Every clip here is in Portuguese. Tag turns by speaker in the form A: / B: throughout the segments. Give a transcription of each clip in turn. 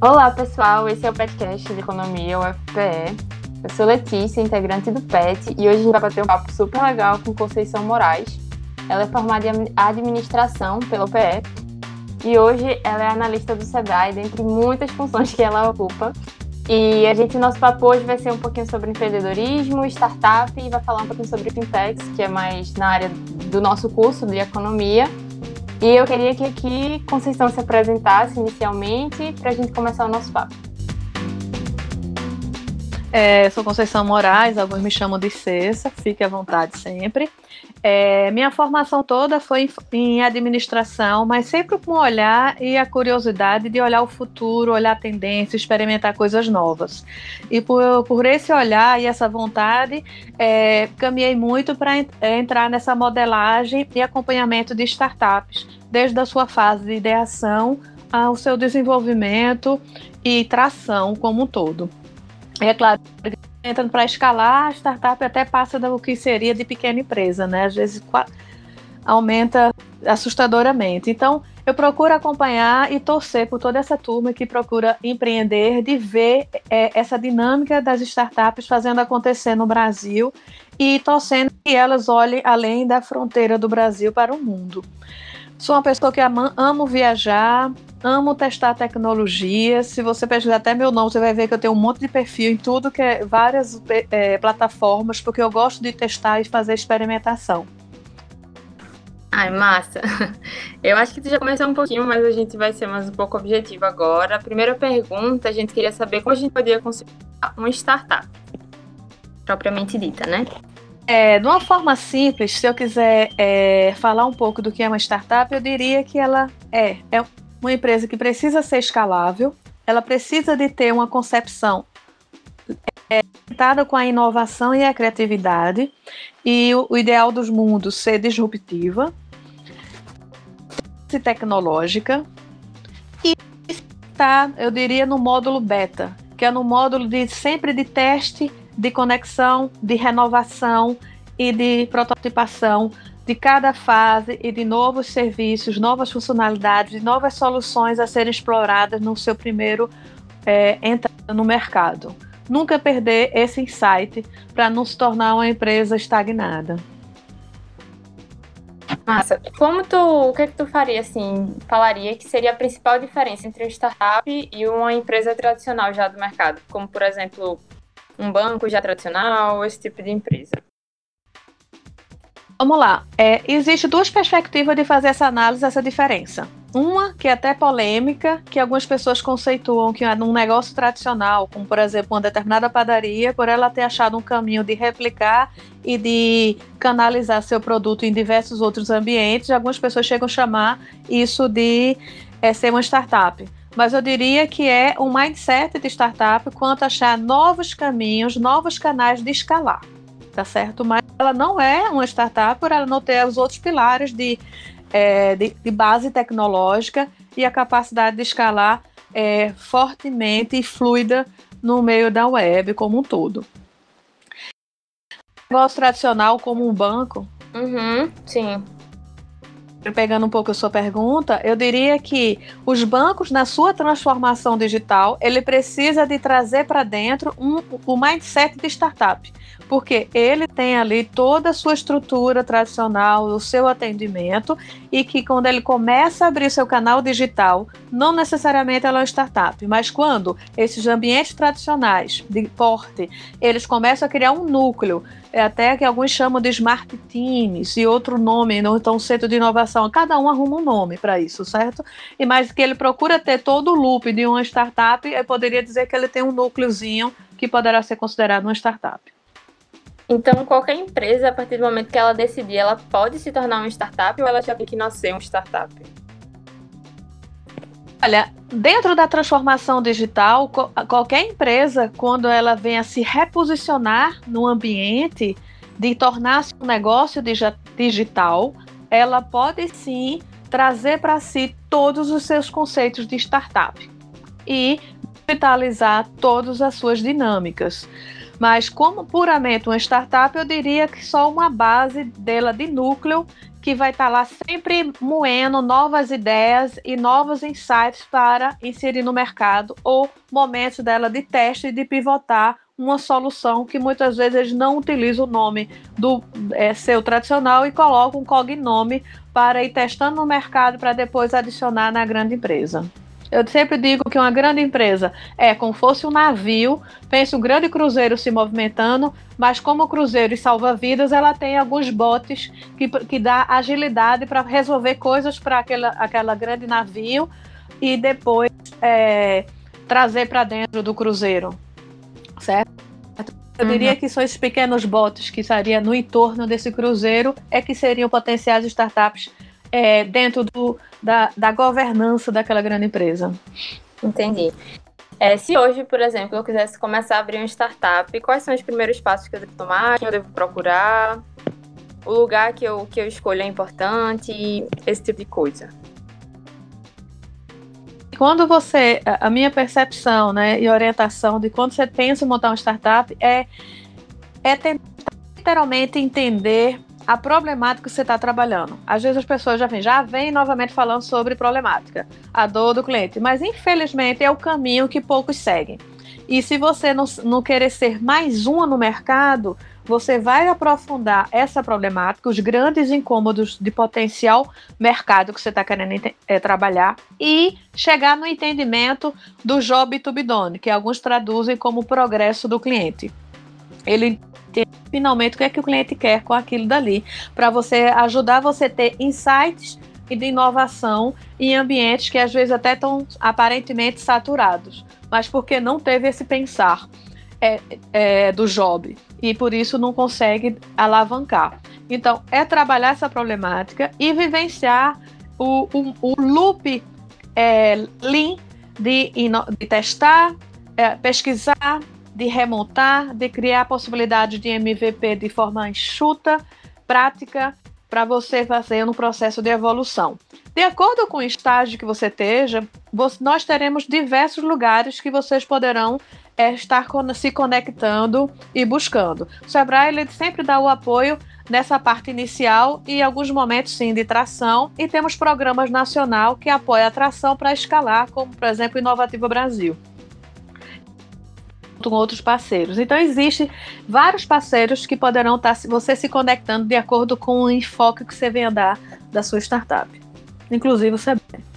A: Olá, pessoal. Esse é o podcast de Economia UFPE. Eu sou Letícia, integrante do PET, e hoje a gente vai bater um papo super legal com Conceição Moraes. Ela é formada em administração pela UPE e hoje ela é analista do Sebrae, dentre muitas funções que ela ocupa. E a gente, nosso papo hoje vai ser um pouquinho sobre empreendedorismo, startup e vai falar um pouquinho sobre fintechs, que é mais na área do nosso curso de economia. E eu queria que aqui Conceição se apresentasse inicialmente para a gente começar o nosso papo.
B: É, sou Conceição Moraes, alguns me chamam de Cessa, fique à vontade sempre. É, minha formação toda foi em administração, mas sempre com o olhar e a curiosidade de olhar o futuro, olhar a tendência, experimentar coisas novas. E por, por esse olhar e essa vontade, é, caminhei muito para é, entrar nessa modelagem e acompanhamento de startups, desde a sua fase de ideação ao seu desenvolvimento e tração como um todo. É claro, entrando para escalar, a startup até passa do que seria de pequena empresa, né? Às vezes aumenta assustadoramente. Então, eu procuro acompanhar e torcer por toda essa turma que procura empreender, de ver é, essa dinâmica das startups fazendo acontecer no Brasil e torcendo que elas olhem além da fronteira do Brasil para o mundo. Sou uma pessoa que ama, amo viajar, amo testar tecnologia. Se você pesquisar até meu nome, você vai ver que eu tenho um monte de perfil em tudo que é várias é, plataformas, porque eu gosto de testar e fazer experimentação.
A: Ai, massa. Eu acho que tu já começou um pouquinho, mas a gente vai ser mais um pouco objetivo agora. A primeira pergunta, a gente queria saber como a gente poderia construir uma startup, propriamente dita, né?
B: É, de uma forma simples, se eu quiser é, falar um pouco do que é uma startup, eu diria que ela é, é uma empresa que precisa ser escalável, ela precisa de ter uma concepção orientada com a inovação e a criatividade, e o, o ideal dos mundos ser disruptiva, tecnológica, e está, eu diria, no módulo beta, que é no módulo de sempre de teste de conexão, de renovação e de prototipação de cada fase e de novos serviços, novas funcionalidades, de novas soluções a serem exploradas no seu primeiro é, entrada no mercado. Nunca perder esse insight para não se tornar uma empresa estagnada.
A: Massa. Como tu, o que, é que tu faria assim, falaria que seria a principal diferença entre uma startup e uma empresa tradicional já do mercado, como por exemplo um banco já tradicional, esse tipo de empresa?
B: Vamos lá. É, existe duas perspectivas de fazer essa análise, essa diferença. Uma que é até polêmica, que algumas pessoas conceituam que num negócio tradicional, como por exemplo uma determinada padaria, por ela ter achado um caminho de replicar e de canalizar seu produto em diversos outros ambientes, algumas pessoas chegam a chamar isso de é, ser uma startup mas eu diria que é um mindset de startup quanto a achar novos caminhos, novos canais de escalar, tá certo? Mas ela não é uma startup por ela não ter os outros pilares de, é, de, de, base tecnológica e a capacidade de escalar é, fortemente e fluida no meio da web como um todo. Negócio tradicional como um banco.
A: Uhum, sim
B: pegando um pouco a sua pergunta, eu diria que os bancos, na sua transformação digital, ele precisa de trazer para dentro um, o mindset de startup, porque ele tem ali toda a sua estrutura tradicional, o seu atendimento, e que quando ele começa a abrir seu canal digital, não necessariamente ela é uma startup, mas quando esses ambientes tradicionais de porte, eles começam a criar um núcleo é até que alguns chamam de smart teams e outro nome, então centro de inovação. Cada um arruma um nome para isso, certo? E mais que ele procura ter todo o loop de uma startup, eu poderia dizer que ele tem um núcleozinho que poderá ser considerado uma startup.
A: Então, qualquer empresa, a partir do momento que ela decidir, ela pode se tornar uma startup ou ela já tem que nascer uma startup?
B: Olha, dentro da transformação digital, qualquer empresa, quando ela vem a se reposicionar no ambiente de tornar-se um negócio digital, ela pode sim trazer para si todos os seus conceitos de startup e digitalizar todas as suas dinâmicas. Mas como puramente uma startup, eu diria que só uma base dela de núcleo que vai estar tá lá sempre moendo novas ideias e novos insights para inserir no mercado ou momentos dela de teste e de pivotar uma solução que muitas vezes eles não utilizam o nome do é, seu tradicional e colocam um cognome para ir testando no mercado para depois adicionar na grande empresa. Eu sempre digo que uma grande empresa é como fosse um navio, pensa um grande cruzeiro se movimentando, mas como cruzeiro e salva-vidas, ela tem alguns botes que, que dá agilidade para resolver coisas para aquela, aquela grande navio e depois é, trazer para dentro do cruzeiro, certo? Eu uhum. diria que são esses pequenos botes que estariam no entorno desse cruzeiro é que seriam potenciais startups é, dentro do, da, da governança daquela grande empresa.
A: Entendi. É, se hoje, por exemplo, eu quisesse começar a abrir uma startup, quais são os primeiros passos que eu devo tomar, quem eu devo procurar, o lugar que eu, que eu escolho é importante, esse tipo de coisa.
B: Quando você, a minha percepção né, e orientação de quando você pensa em montar uma startup é, é tentar literalmente entender a problemática que você está trabalhando. Às vezes as pessoas já vêm, já vêm novamente falando sobre problemática, a dor do cliente, mas infelizmente é o caminho que poucos seguem. E se você não, não querer ser mais uma no mercado, você vai aprofundar essa problemática, os grandes incômodos de potencial mercado que você está querendo é, trabalhar e chegar no entendimento do job to be done, que alguns traduzem como progresso do cliente. Ele finalmente o que é que o cliente quer com aquilo dali, para você ajudar você a ter insights e de inovação em ambientes que às vezes até estão aparentemente saturados, mas porque não teve esse pensar é, é, do job? E por isso não consegue alavancar. Então, é trabalhar essa problemática e vivenciar o, o, o loop é, Lean de, de testar, é, pesquisar, de remontar, de criar a possibilidade de MVP de forma enxuta, prática, para você fazer no processo de evolução. De acordo com o estágio que você esteja, nós teremos diversos lugares que vocês poderão é, estar se conectando e buscando. O Sebrae ele sempre dá o apoio nessa parte inicial e alguns momentos sim de tração e temos programas nacional que apoia a tração para escalar, como por exemplo o Inovativa Brasil com outros parceiros. Então, existem vários parceiros que poderão estar você se conectando de acordo com o enfoque que você venha dar da sua startup, inclusive o CB.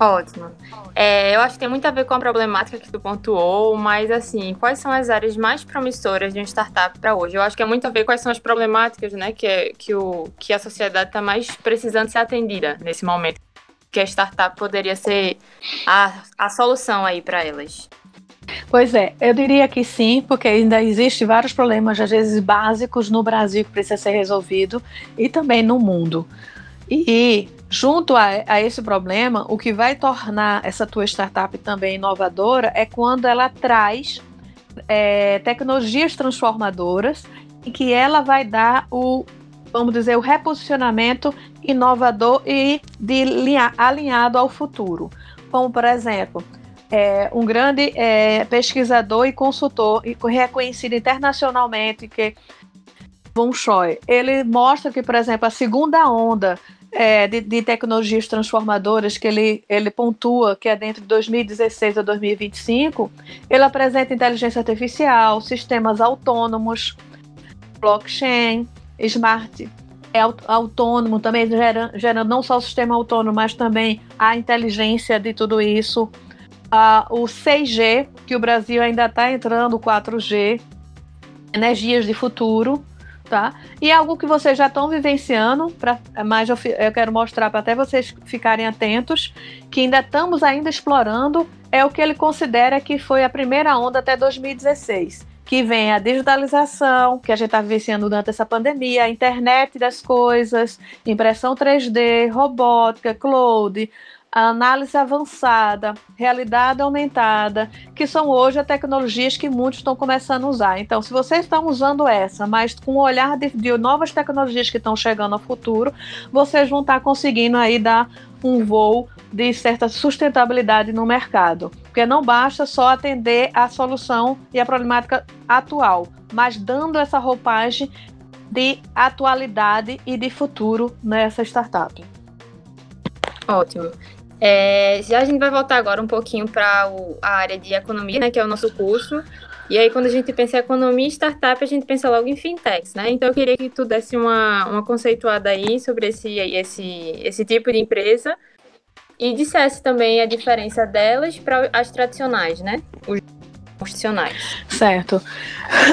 A: Ótimo. É, eu acho que tem muito a ver com a problemática que tu pontuou, mas assim, quais são as áreas mais promissoras de uma startup para hoje? Eu acho que é muito a ver quais são as problemáticas, né, que, é, que, o, que a sociedade está mais precisando ser atendida nesse momento. Que a startup poderia ser a, a solução aí para elas.
B: Pois é, eu diria que sim, porque ainda existem vários problemas, às vezes básicos, no Brasil que precisa ser resolvido e também no mundo. E junto a, a, esse problema, o que vai tornar essa tua startup também inovadora é quando ela traz é, tecnologias transformadoras e que ela vai dar o, vamos dizer, o reposicionamento inovador e de, alinhado ao futuro. Como, por exemplo, é, um grande é, pesquisador e consultor e reconhecido internacionalmente, que Von Choi, ele mostra que, por exemplo, a segunda onda é, de, de, tecnologias transformadoras que ele, ele pontua, que é dentro de 2016 a 2025, ele apresenta inteligência artificial, sistemas autônomos, blockchain, smart é autônomo, também gerando, gerando não só o sistema autônomo, mas também a inteligência de tudo isso, o 6G, que o Brasil ainda está entrando, o 4G, energias de futuro, tá? E é algo que vocês já estão vivenciando, pra, mas eu, eu quero mostrar para até vocês ficarem atentos, que ainda estamos ainda explorando, é o que ele considera que foi a primeira onda até 2016 que vem a digitalização, que a gente está vivenciando durante essa pandemia, a internet das coisas, impressão 3D, robótica, cloud, a análise avançada, realidade aumentada, que são hoje as tecnologias que muitos estão começando a usar. Então, se vocês estão usando essa, mas com o olhar de, de novas tecnologias que estão chegando ao futuro, vocês vão estar conseguindo aí dar um voo de certa sustentabilidade no mercado. Porque não basta só atender a solução e a problemática atual, mas dando essa roupagem de atualidade e de futuro nessa startup.
A: Ótimo. É, já a gente vai voltar agora um pouquinho para a área de economia, né, que é o nosso curso. E aí, quando a gente pensa em economia e startup, a gente pensa logo em fintechs, né? Então, eu queria que tu desse uma, uma conceituada aí sobre esse, esse, esse tipo de empresa e dissesse também a diferença delas para as tradicionais, né? Os
B: Certo.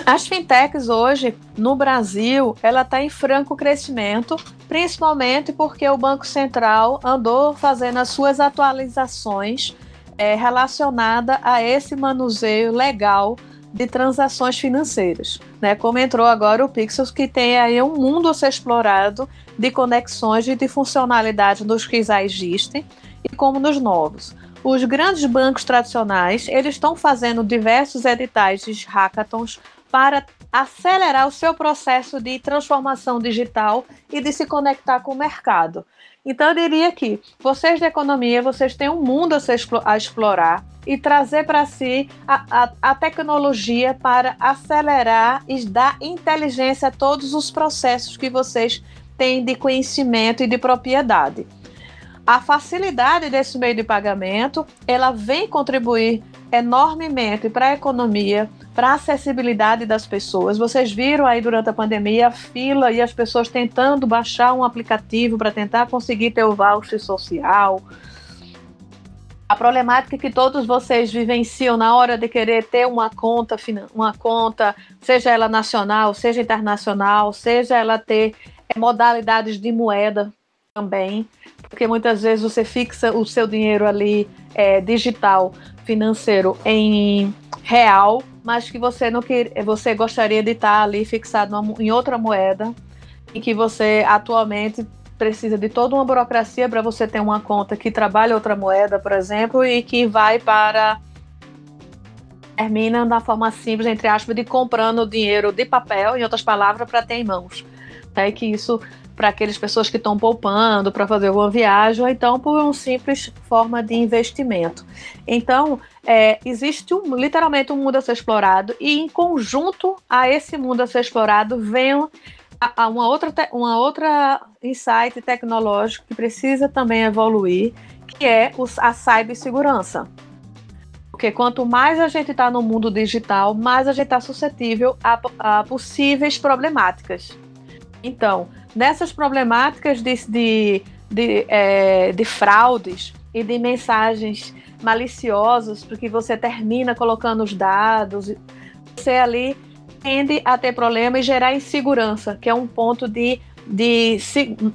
B: As fintechs hoje, no Brasil, ela está em franco crescimento, principalmente porque o Banco Central andou fazendo as suas atualizações é, relacionada a esse manuseio legal de transações financeiras. Né? Como entrou agora o Pixels, que tem aí um mundo a ser explorado de conexões e de funcionalidade dos que já existem e como nos novos. Os grandes bancos tradicionais, eles estão fazendo diversos editais de hackathons para acelerar o seu processo de transformação digital e de se conectar com o mercado. Então, eu diria que vocês de economia, vocês têm um mundo a, explorar e trazer para si a, a, a, tecnologia para acelerar e dar inteligência a todos os processos que vocês têm de conhecimento e de propriedade a facilidade desse meio de pagamento, ela vem contribuir enormemente para a economia, para a acessibilidade das pessoas. Vocês viram aí durante a pandemia a fila e as pessoas tentando baixar um aplicativo para tentar conseguir ter o voucher social. A problemática que todos vocês vivenciam na hora de querer ter uma conta, uma conta, seja ela nacional, seja internacional, seja ela ter modalidades de moeda também, porque muitas vezes você fixa o seu dinheiro ali é, digital, financeiro, em real, mas que você não quer, você gostaria de estar ali fixado em outra moeda e que você atualmente precisa de toda uma burocracia para você ter uma conta que trabalha outra moeda, por exemplo, e que vai para termina da forma simples, entre aspas, de comprando dinheiro de papel, em outras palavras, para ter em mãos. É que isso para aquelas pessoas que estão poupando para fazer uma viagem, ou então por uma simples forma de investimento. Então, é, existe um, literalmente um mundo a ser explorado, e em conjunto a esse mundo a ser explorado vem a, a uma, outra uma outra insight tecnológico que precisa também evoluir, que é os, a cibersegurança. Porque quanto mais a gente está no mundo digital, mais a gente está suscetível a, a possíveis problemáticas. Então, nessas problemáticas de, de, de, é, de fraudes e de mensagens maliciosas, porque você termina colocando os dados, você ali tende a ter problema e gerar insegurança, que é um ponto de, de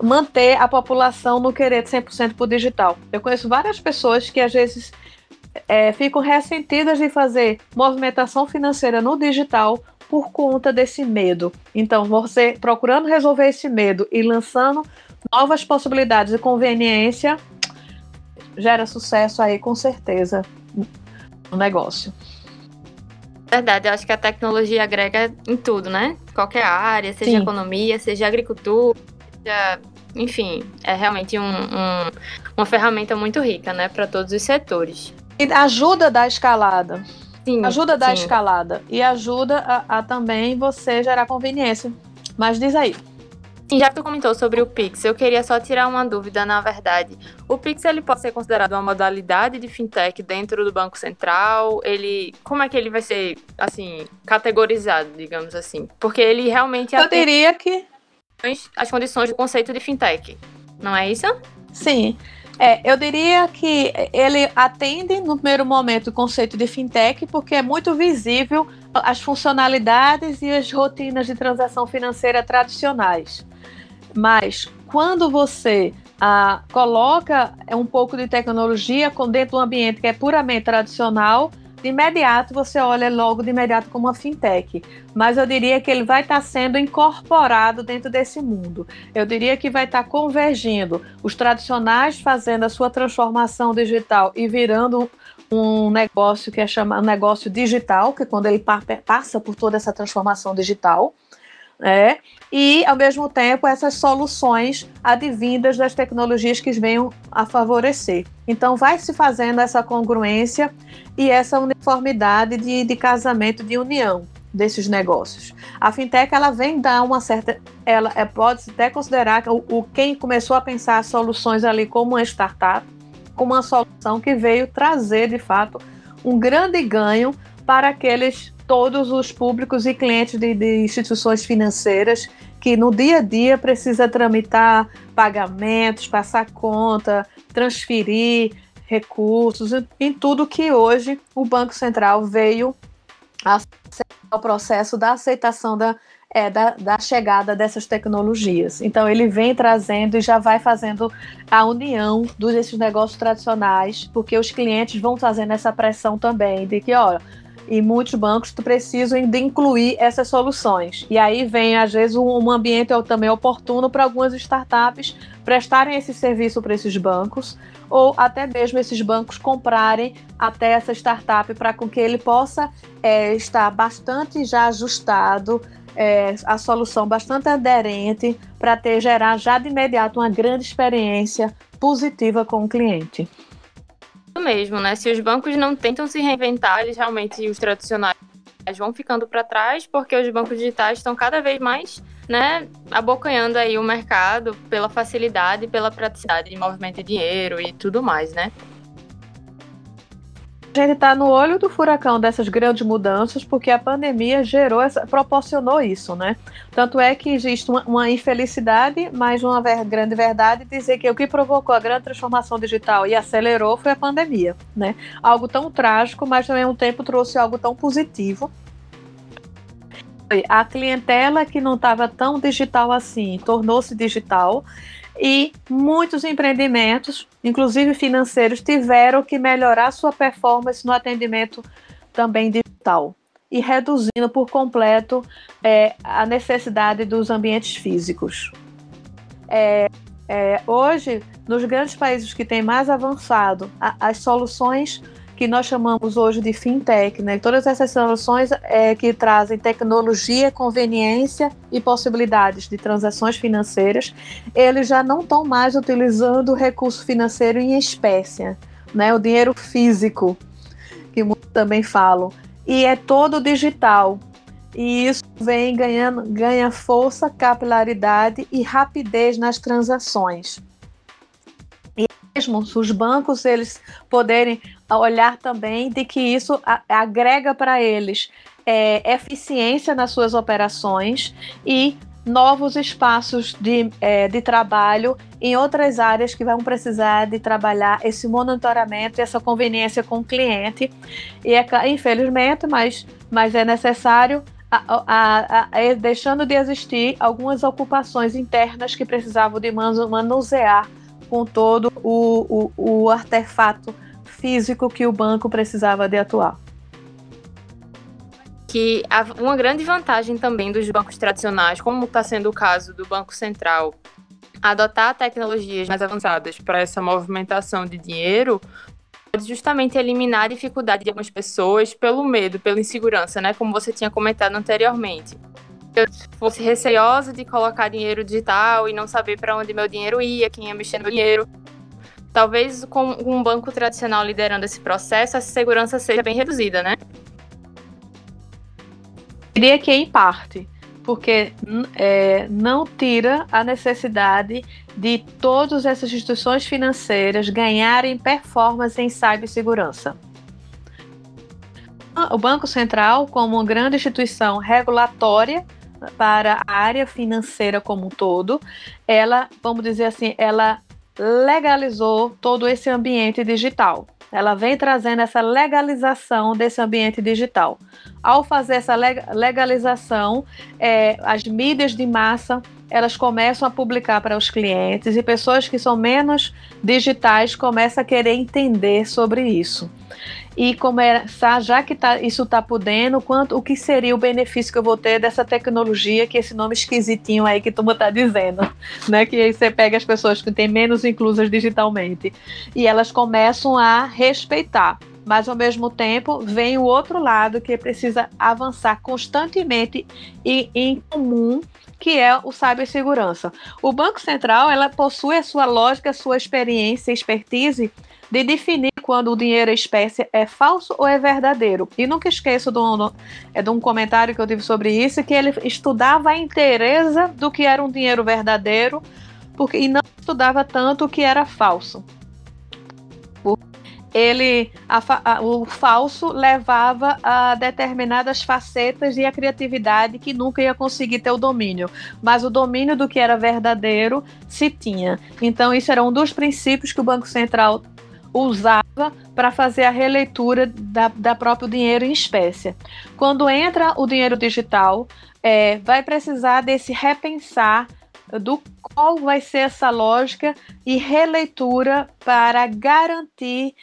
B: manter a população no querer 100% por digital. Eu conheço várias pessoas que às vezes é, ficam ressentidas de fazer movimentação financeira no digital por conta desse medo. Então, você procurando resolver esse medo e lançando novas possibilidades de conveniência, gera sucesso aí com certeza no negócio.
A: Verdade, eu acho que a tecnologia agrega em tudo, né? Qualquer área, seja Sim. economia, seja agricultura, seja, enfim, é realmente um, um, uma ferramenta muito rica, né, para todos os setores.
B: E ajuda da escalada. Sim, ajuda a dar sim. escalada e ajuda a, a, também você gerar conveniência. Mas diz aí.
A: Sim, já que tu comentou sobre o Pix, eu queria só tirar uma dúvida, na verdade. O Pix ele pode ser considerado uma modalidade de fintech dentro do Banco Central? Ele, como é que ele vai ser assim categorizado, digamos assim? Porque ele realmente
B: Eu diria que
A: as condições do conceito de fintech, não é isso?
B: Sim. É, eu diria que ele atende no primeiro momento o conceito de fintech, porque é muito visível as funcionalidades e as rotinas de transação financeira tradicionais. Mas quando você ah, coloca um pouco de tecnologia dentro de um ambiente que é puramente tradicional, de imediato você olha logo de imediato como uma fintech, mas eu diria que ele vai estar sendo incorporado dentro desse mundo. Eu diria que vai estar convergindo. Os tradicionais fazendo a sua transformação digital e virando um negócio que é chamado negócio digital, que é quando ele passa por toda essa transformação digital, é, e, ao mesmo tempo, essas soluções advindas das tecnologias que venham a favorecer. Então, vai se fazendo essa congruência e essa uniformidade de, de casamento, de união. desses negócios. A fintech ela vem dar uma certa, ela é, pode até considerar o, o quem começou a pensar soluções ali como uma startup, como uma solução que veio trazer de fato um grande ganho para aqueles todos os públicos e clientes de, de instituições financeiras que no dia a dia precisa tramitar pagamentos, passar conta, transferir recursos, em tudo que hoje o Banco Central veio ao processo da aceitação da, é, da, da, chegada dessas tecnologias. Então, ele vem trazendo e já vai fazendo a união desses negócios tradicionais, porque os clientes vão fazendo essa pressão também de que, olha, e muitos bancos precisam de incluir essas soluções. E aí vem, às vezes, um ambiente também oportuno para algumas startups prestarem esse serviço para esses bancos, ou até mesmo esses bancos comprarem até essa startup para que ele possa é, estar bastante já ajustado, é, a solução bastante aderente para ter gerar já de imediato uma grande experiência positiva com o cliente
A: mesmo, né? Se os bancos não tentam se reinventar, eles realmente, os tradicionais, vão ficando para trás, porque os bancos digitais estão cada vez mais, né, abocanhando aí o mercado pela facilidade, pela praticidade de movimento de dinheiro e tudo mais, né?
B: A gente está no olho do furacão dessas grandes mudanças, porque a pandemia gerou essa, proporcionou isso, né? Tanto é que existe uma, uma infelicidade, mas uma ver, grande verdade dizer que o que provocou a grande transformação digital e acelerou foi a pandemia, né? Algo tão trágico, mas ao mesmo tempo trouxe algo tão positivo. A clientela que não estava tão digital assim tornou-se digital e muitos empreendimentos, inclusive financeiros, tiveram que melhorar sua performance no atendimento também digital e reduzindo por completo é, a necessidade dos ambientes físicos. É, é, hoje, nos grandes países que têm mais avançado, a, as soluções que nós chamamos hoje de fintech, né? Todas essas soluções é, que trazem tecnologia, conveniência e possibilidades de transações financeiras, eles já não estão mais utilizando o recurso financeiro em espécie, né? O dinheiro físico, que muitos também falam, e é todo digital. E isso vem ganhando ganha força, capilaridade e rapidez nas transações mesmo os bancos eles poderem olhar também de que isso agrega para eles é, eficiência nas suas operações e novos espaços de, é, de trabalho em outras áreas que vão precisar de trabalhar esse monitoramento e essa conveniência com o cliente. E é, infelizmente, mas, mas é necessário a, a, a, deixando de existir algumas ocupações internas que precisavam de manusear com todo o, o, o artefato físico que o banco precisava de atuar.
A: Que uma grande vantagem também dos bancos tradicionais, como está sendo o caso do Banco Central, adotar tecnologias mais avançadas para essa movimentação de dinheiro, pode justamente eliminar a dificuldade de algumas pessoas pelo medo, pela insegurança, né? Como você tinha comentado anteriormente eu fosse receosa de colocar dinheiro digital e não saber para onde meu dinheiro ia, quem ia mexer no dinheiro. Talvez com um banco tradicional liderando esse processo, essa segurança seja bem reduzida, né?
B: Diria que em parte, porque é, não tira a necessidade de todas essas instituições financeiras ganharem performance em cibersegurança. O Banco Central, como uma grande instituição regulatória, para a área financeira como um todo, ela, vamos dizer assim, ela legalizou todo esse ambiente digital. Ela vem trazendo essa legalização desse ambiente digital. Ao fazer essa legalização, é, as mídias de massa elas começam a publicar para os clientes e pessoas que são menos digitais começam a querer entender sobre isso e começar, já que tá, isso está podendo, quanto, o que seria o benefício que eu vou ter dessa tecnologia, que esse nome esquisitinho aí que tu está dizendo, né? Que aí você pega as pessoas que têm menos inclusas digitalmente e elas começam a respeitar. Mas ao mesmo tempo vem o outro lado que precisa avançar constantemente e em comum que é o cibersegurança. O Banco Central ela possui a sua lógica, a sua experiência, expertise de definir quando o dinheiro é espécie é falso ou é verdadeiro. E nunca esqueço de um, é de um comentário que eu tive sobre isso, que ele estudava a inteireza do que era um dinheiro verdadeiro porque, e não estudava tanto o que era falso. Ele, a, a, o falso levava a determinadas facetas e a criatividade que nunca ia conseguir ter o domínio, mas o domínio do que era verdadeiro se tinha. Então, isso era um dos princípios que o Banco Central usava para fazer a releitura da, da próprio dinheiro em espécie. Quando entra o dinheiro digital, é, vai precisar desse repensar do qual vai ser essa lógica e releitura para garantir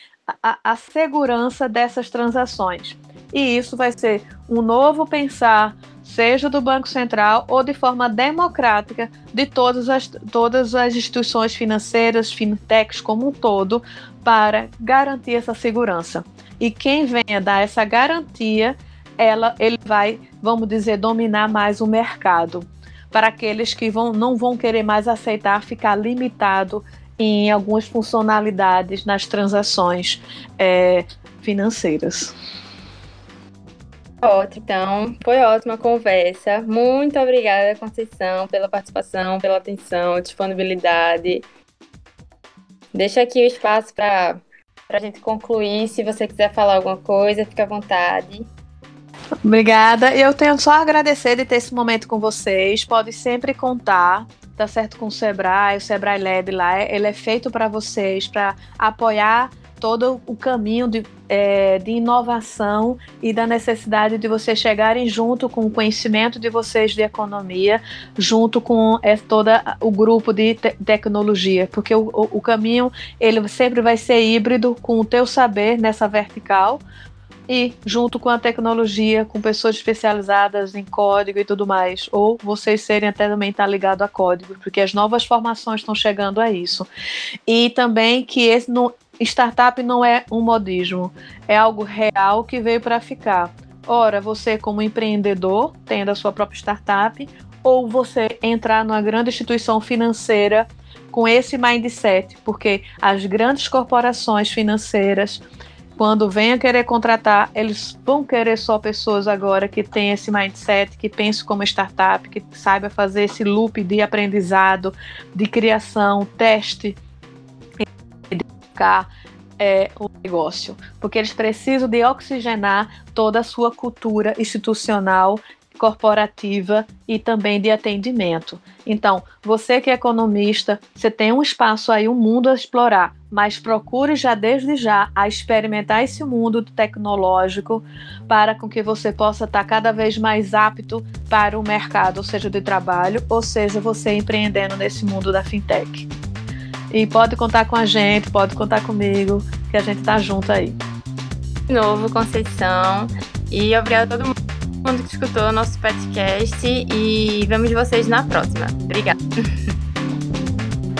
B: a, a segurança dessas transações. E isso vai ser um novo pensar, seja do Banco Central ou de forma democrática, de todas as, todas as instituições financeiras, fintechs como um todo, para garantir essa segurança. E quem venha dar essa garantia, ela, ele vai, vamos dizer, dominar mais o mercado. Para aqueles que vão, não vão querer mais aceitar ficar limitado em algumas funcionalidades nas transações é, financeiras.
A: Ótimo, então foi ótima a conversa. Muito obrigada, Conceição, pela participação, pela atenção, disponibilidade. Deixa aqui o espaço para a gente concluir. Se você quiser falar alguma coisa, fique à vontade.
B: Obrigada. Eu tenho só a agradecer de ter esse momento com vocês. Pode sempre contar, tá certo, com o Sebrae, o Sebrae Lab lá. Ele é feito para vocês, para apoiar todo o caminho de, é, de inovação e da necessidade de vocês chegarem junto com o conhecimento de vocês de economia, junto com é, todo o grupo de te tecnologia, porque o, o, o caminho ele sempre vai ser híbrido com o teu saber nessa vertical, e junto com a tecnologia, com pessoas especializadas em código e tudo mais, ou vocês serem até também estar tá ligado a código, porque as novas formações estão chegando a isso. E também que esse startup não é um modismo, é algo real que veio para ficar. Ora, você como empreendedor, tendo a sua própria startup, ou você entrar numa grande instituição financeira com esse mindset, porque as grandes corporações financeiras quando venha querer contratar, eles vão querer só pessoas agora que têm esse mindset, que pensam como startup, que saiba fazer esse loop de aprendizado, de criação, teste, é, o negócio, porque eles precisam de oxigenar toda a sua cultura institucional corporativa e também de atendimento. Então, você que é economista, você tem um espaço aí, um mundo a explorar, mas procure já desde já a experimentar esse mundo tecnológico para com que você possa estar cada vez mais apto para o mercado, ou seja, de trabalho, ou seja, você empreendendo nesse mundo da fintech. E pode contar com a gente, pode contar comigo, que a gente tá junto aí.
A: De novo, Conceição. E obrigado a todo mundo que escutou o nosso podcast e vemos vocês na próxima. Obrigada.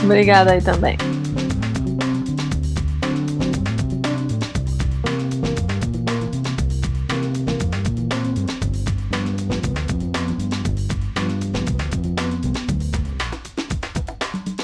B: Obrigada aí também.